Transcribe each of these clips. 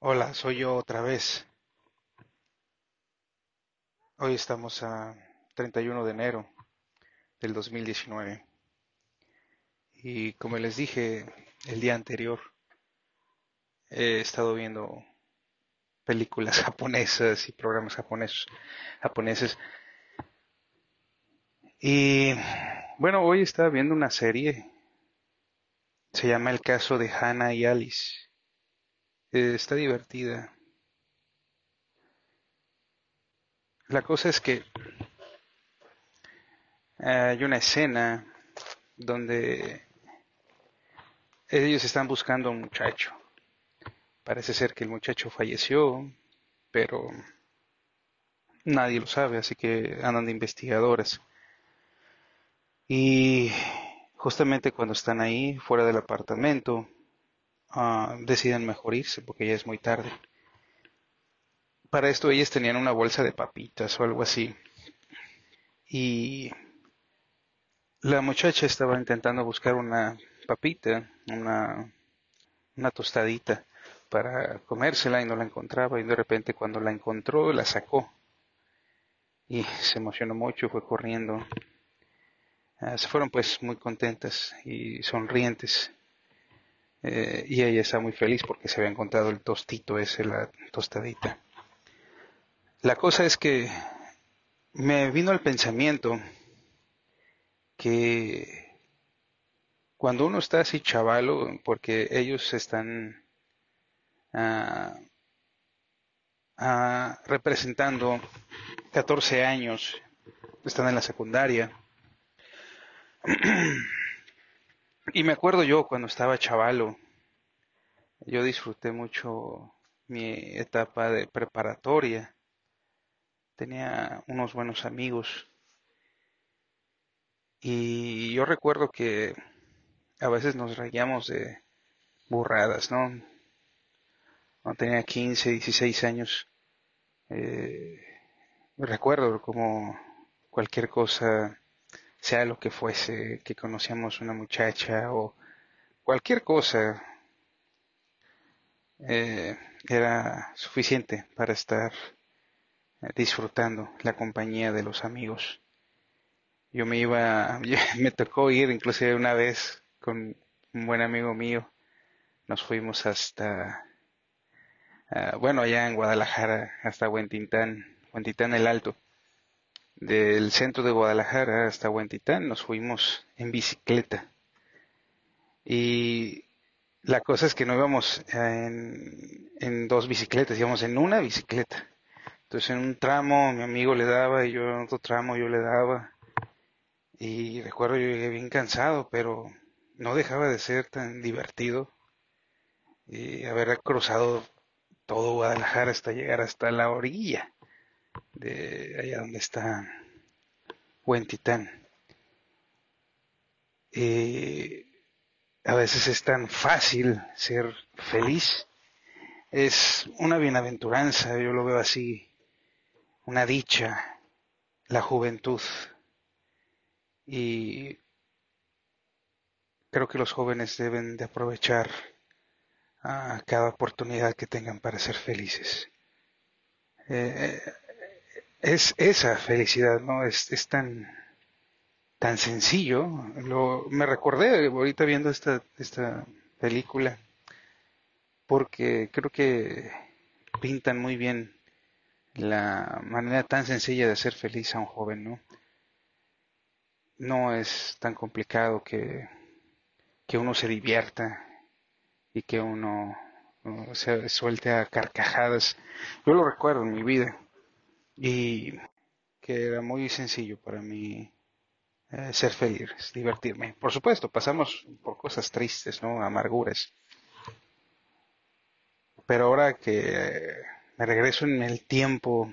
Hola, soy yo otra vez. Hoy estamos a 31 de enero del 2019. Y como les dije el día anterior, he estado viendo películas japonesas y programas japoneses. japoneses. Y bueno, hoy estaba viendo una serie. Se llama El caso de Hannah y Alice. Eh, está divertida. La cosa es que hay una escena donde ellos están buscando a un muchacho. Parece ser que el muchacho falleció, pero nadie lo sabe, así que andan de investigadores. Y justamente cuando están ahí, fuera del apartamento, uh, deciden mejor irse porque ya es muy tarde. Para esto ellas tenían una bolsa de papitas o algo así. Y la muchacha estaba intentando buscar una papita, una, una tostadita para comérsela y no la encontraba y de repente cuando la encontró la sacó y se emocionó mucho, fue corriendo. Uh, se fueron pues muy contentas y sonrientes eh, y ella está muy feliz porque se había encontrado el tostito ese, la tostadita. La cosa es que me vino al pensamiento que cuando uno está así chavalo, porque ellos están uh, uh, representando 14 años, están en la secundaria, Y me acuerdo yo cuando estaba chavalo, yo disfruté mucho mi etapa de preparatoria. Tenía unos buenos amigos. Y yo recuerdo que a veces nos reíamos de burradas, ¿no? No tenía 15, 16 años. Eh, recuerdo como cualquier cosa sea lo que fuese, que conocíamos una muchacha o cualquier cosa, eh, era suficiente para estar eh, disfrutando la compañía de los amigos. Yo me iba, me tocó ir inclusive una vez con un buen amigo mío, nos fuimos hasta, uh, bueno, allá en Guadalajara, hasta Huentitán, Huentitán el Alto del centro de Guadalajara hasta Huentitán nos fuimos en bicicleta. Y la cosa es que no íbamos en, dos bicicletas, íbamos en una bicicleta. Entonces en un tramo mi amigo le daba y yo en otro tramo yo le daba. Y recuerdo yo llegué bien cansado, pero no dejaba de ser tan divertido. Y haber cruzado todo Guadalajara hasta llegar hasta la orilla de allá donde está Huentitán. Eh, a veces es tan fácil ser feliz. Es una bienaventuranza, yo lo veo así, una dicha, la juventud. Y creo que los jóvenes deben de aprovechar a cada oportunidad que tengan para ser felices. Eh, es esa felicidad, ¿no? Es, es tan, tan sencillo. Lo, me recordé ahorita viendo esta, esta película, porque creo que pintan muy bien la manera tan sencilla de hacer feliz a un joven, ¿no? No es tan complicado que, que uno se divierta y que uno se suelte a carcajadas. Yo lo recuerdo en mi vida y que era muy sencillo para mí eh, ser feliz, divertirme. Por supuesto, pasamos por cosas tristes, ¿no? Amarguras. Pero ahora que me regreso en el tiempo,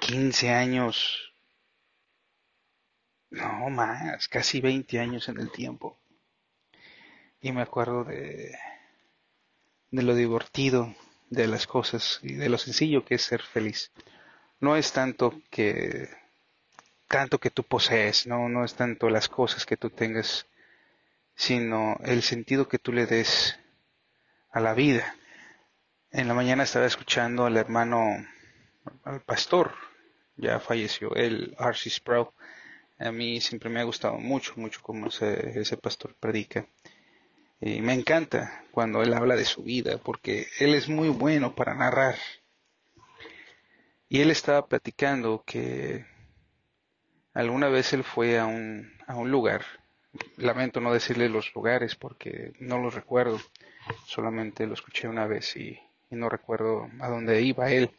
15 años, no más, casi 20 años en el tiempo. Y me acuerdo de, de lo divertido de las cosas y de lo sencillo que es ser feliz. No es tanto que tanto que tú posees, no no es tanto las cosas que tú tengas, sino el sentido que tú le des a la vida. En la mañana estaba escuchando al hermano al pastor, ya falleció, el R.C. Sproul. A mí siempre me ha gustado mucho, mucho cómo ese, ese pastor predica. Y me encanta cuando él habla de su vida, porque él es muy bueno para narrar. Y él estaba platicando que alguna vez él fue a un, a un lugar, lamento no decirle los lugares porque no los recuerdo, solamente lo escuché una vez y, y no recuerdo a dónde iba él,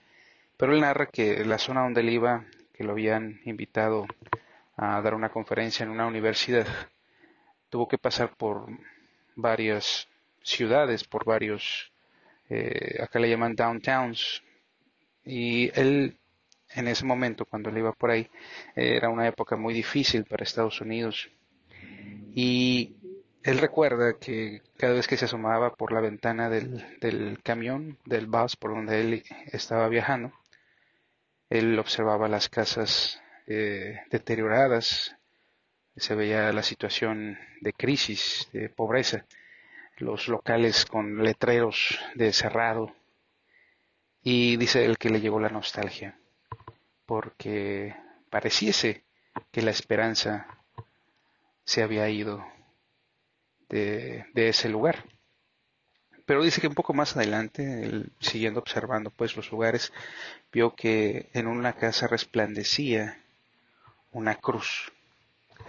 pero él narra que la zona donde él iba, que lo habían invitado a dar una conferencia en una universidad, tuvo que pasar por varias ciudades, por varios, eh, acá le llaman downtowns. Y él, en ese momento, cuando él iba por ahí, era una época muy difícil para Estados Unidos. Y él recuerda que cada vez que se asomaba por la ventana del, del camión, del bus por donde él estaba viajando, él observaba las casas eh, deterioradas, se veía la situación de crisis, de pobreza, los locales con letreros de cerrado. Y dice él que le llegó la nostalgia, porque pareciese que la esperanza se había ido de, de ese lugar. Pero dice que un poco más adelante, él, siguiendo observando pues los lugares, vio que en una casa resplandecía una cruz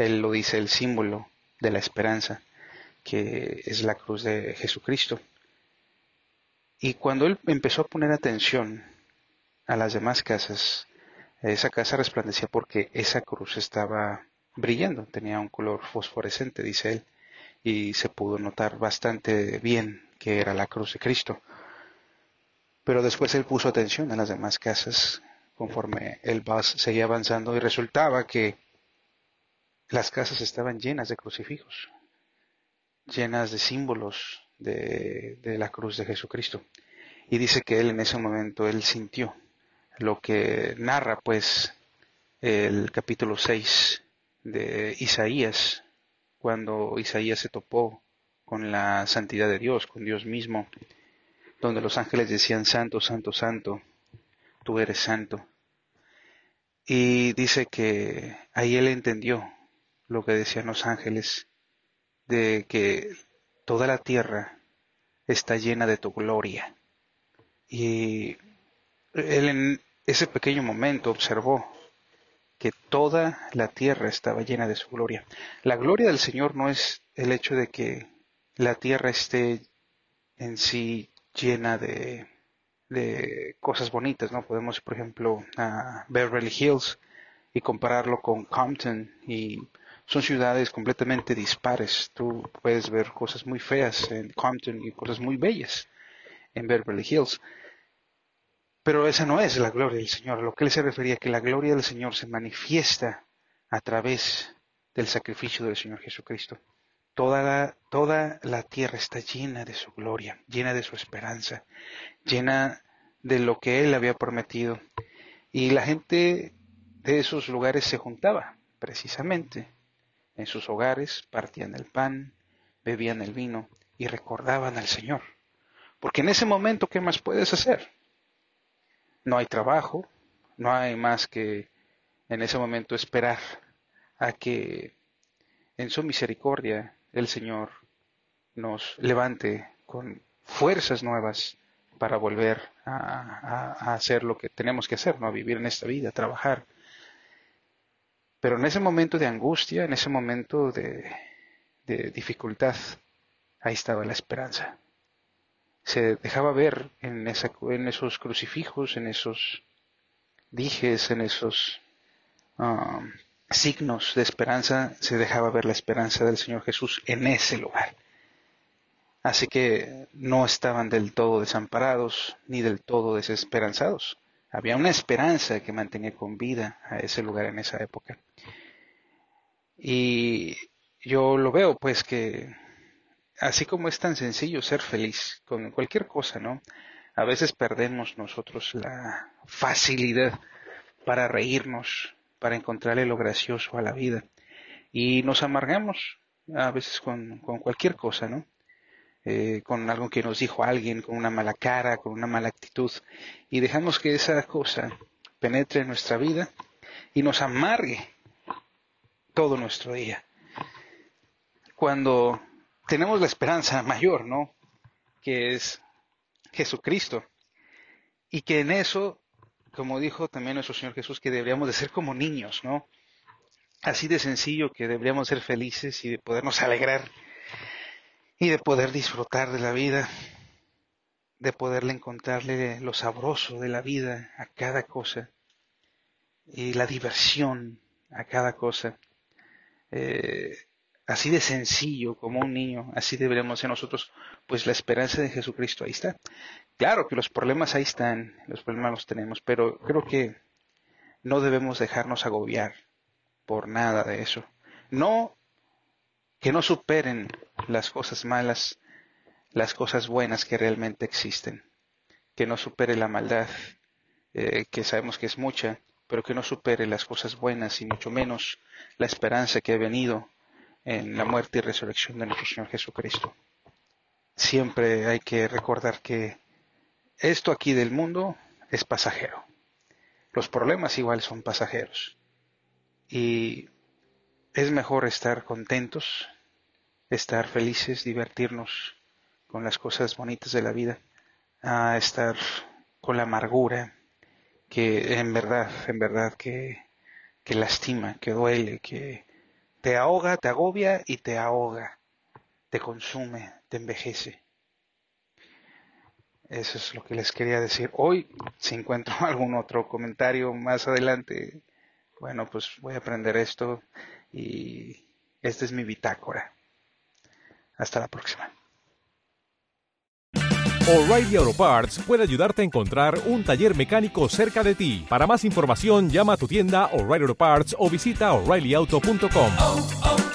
él lo dice, el símbolo de la esperanza, que es la cruz de Jesucristo. Y cuando él empezó a poner atención a las demás casas, esa casa resplandecía porque esa cruz estaba brillando, tenía un color fosforescente, dice él, y se pudo notar bastante bien que era la cruz de Cristo. Pero después él puso atención a las demás casas conforme el bus seguía avanzando y resultaba que las casas estaban llenas de crucifijos, llenas de símbolos de, la cruz de Jesucristo. Y dice que él en ese momento, él sintió lo que narra pues el capítulo 6 de Isaías, cuando Isaías se topó con la santidad de Dios, con Dios mismo, donde los ángeles decían, Santo, Santo, Santo, tú eres santo. Y dice que ahí él entendió lo que decían los ángeles, de que toda la tierra está llena de tu gloria. Y él en ese pequeño momento observó que toda la tierra estaba llena de su gloria. La gloria del Señor no es el hecho de que la tierra esté en sí llena de, de cosas bonitas, ¿no? Podemos, por ejemplo, a Beverly Hills y compararlo con Compton y son ciudades completamente dispares. Tú puedes ver cosas muy feas en Compton y cosas muy bellas en Beverly Hills. Pero esa no es la gloria del Señor. A lo que él se refería, que la gloria del Señor se manifiesta a través del sacrificio del Señor Jesucristo. Toda la, toda la tierra está llena de su gloria, llena de su esperanza, llena de lo que Él había prometido. Y la gente de esos lugares se juntaba, precisamente, en sus hogares partían el pan, bebían el vino y recordaban al Señor. Porque en ese momento, ¿qué más puedes hacer? No hay trabajo, no hay más que en ese momento esperar a que en su misericordia el Señor nos levante con fuerzas nuevas para volver a, hacer lo que tenemos que hacer, ¿no? a vivir en esta vida, trabajar, pero en ese momento de angustia, en ese momento de, dificultad, ahí estaba la esperanza. Se dejaba ver en, en esos crucifijos, en esos dijes, en esos um, signos de esperanza, se dejaba ver la esperanza del Señor Jesús en ese lugar. Así que no estaban del todo desamparados ni del todo desesperanzados. Había una esperanza que mantenía con vida a ese lugar en esa época. Y yo lo veo pues que así como es tan sencillo ser feliz con cualquier cosa, ¿no? A veces perdemos nosotros la facilidad para reírnos, para encontrarle lo gracioso a la vida. Y nos amargamos a veces con, con cualquier cosa, ¿no? Eh, con algo que nos dijo alguien, con una mala cara, con una mala actitud, y dejamos que esa cosa penetre en nuestra vida y nos amargue todo nuestro día. Cuando tenemos la esperanza mayor, ¿no? Que es Jesucristo. Y que en eso, como dijo también nuestro Señor Jesús, que deberíamos de ser como niños, ¿no? Así de sencillo que deberíamos ser felices y de podernos alegrar y de poder disfrutar de la vida, de poderle encontrarle lo sabroso de la vida a cada cosa y la diversión a cada cosa. Eh, así de sencillo como un niño, así deberíamos ser nosotros, pues la esperanza de Jesucristo ahí está. Claro que los problemas ahí están, los problemas los tenemos, pero creo que no debemos dejarnos agobiar por nada de eso. No que no superen las cosas malas, las cosas buenas que realmente existen, que no supere la maldad, eh, que sabemos que es mucha, pero que no supere las cosas buenas y mucho menos la esperanza que ha venido en la muerte y resurrección de nuestro Señor Jesucristo. Siempre hay que recordar que esto aquí del mundo es pasajero. Los problemas igual son pasajeros. Y es mejor estar contentos, estar felices, divertirnos con las cosas bonitas de la vida, a estar con la amargura que en verdad, en verdad que, lastima, que duele, que te ahoga, te agobia y te ahoga, te consume, te envejece. Eso es lo que les quería decir. Hoy, si encuentro algún otro comentario más adelante, bueno, pues voy a aprender esto y esta es mi bitácora. Hasta la próxima. O'Reilly Auto Parts puede ayudarte a encontrar un taller mecánico cerca de ti. Para más información, llama a tu tienda O'Reilly Auto Parts o visita oreillyauto.com.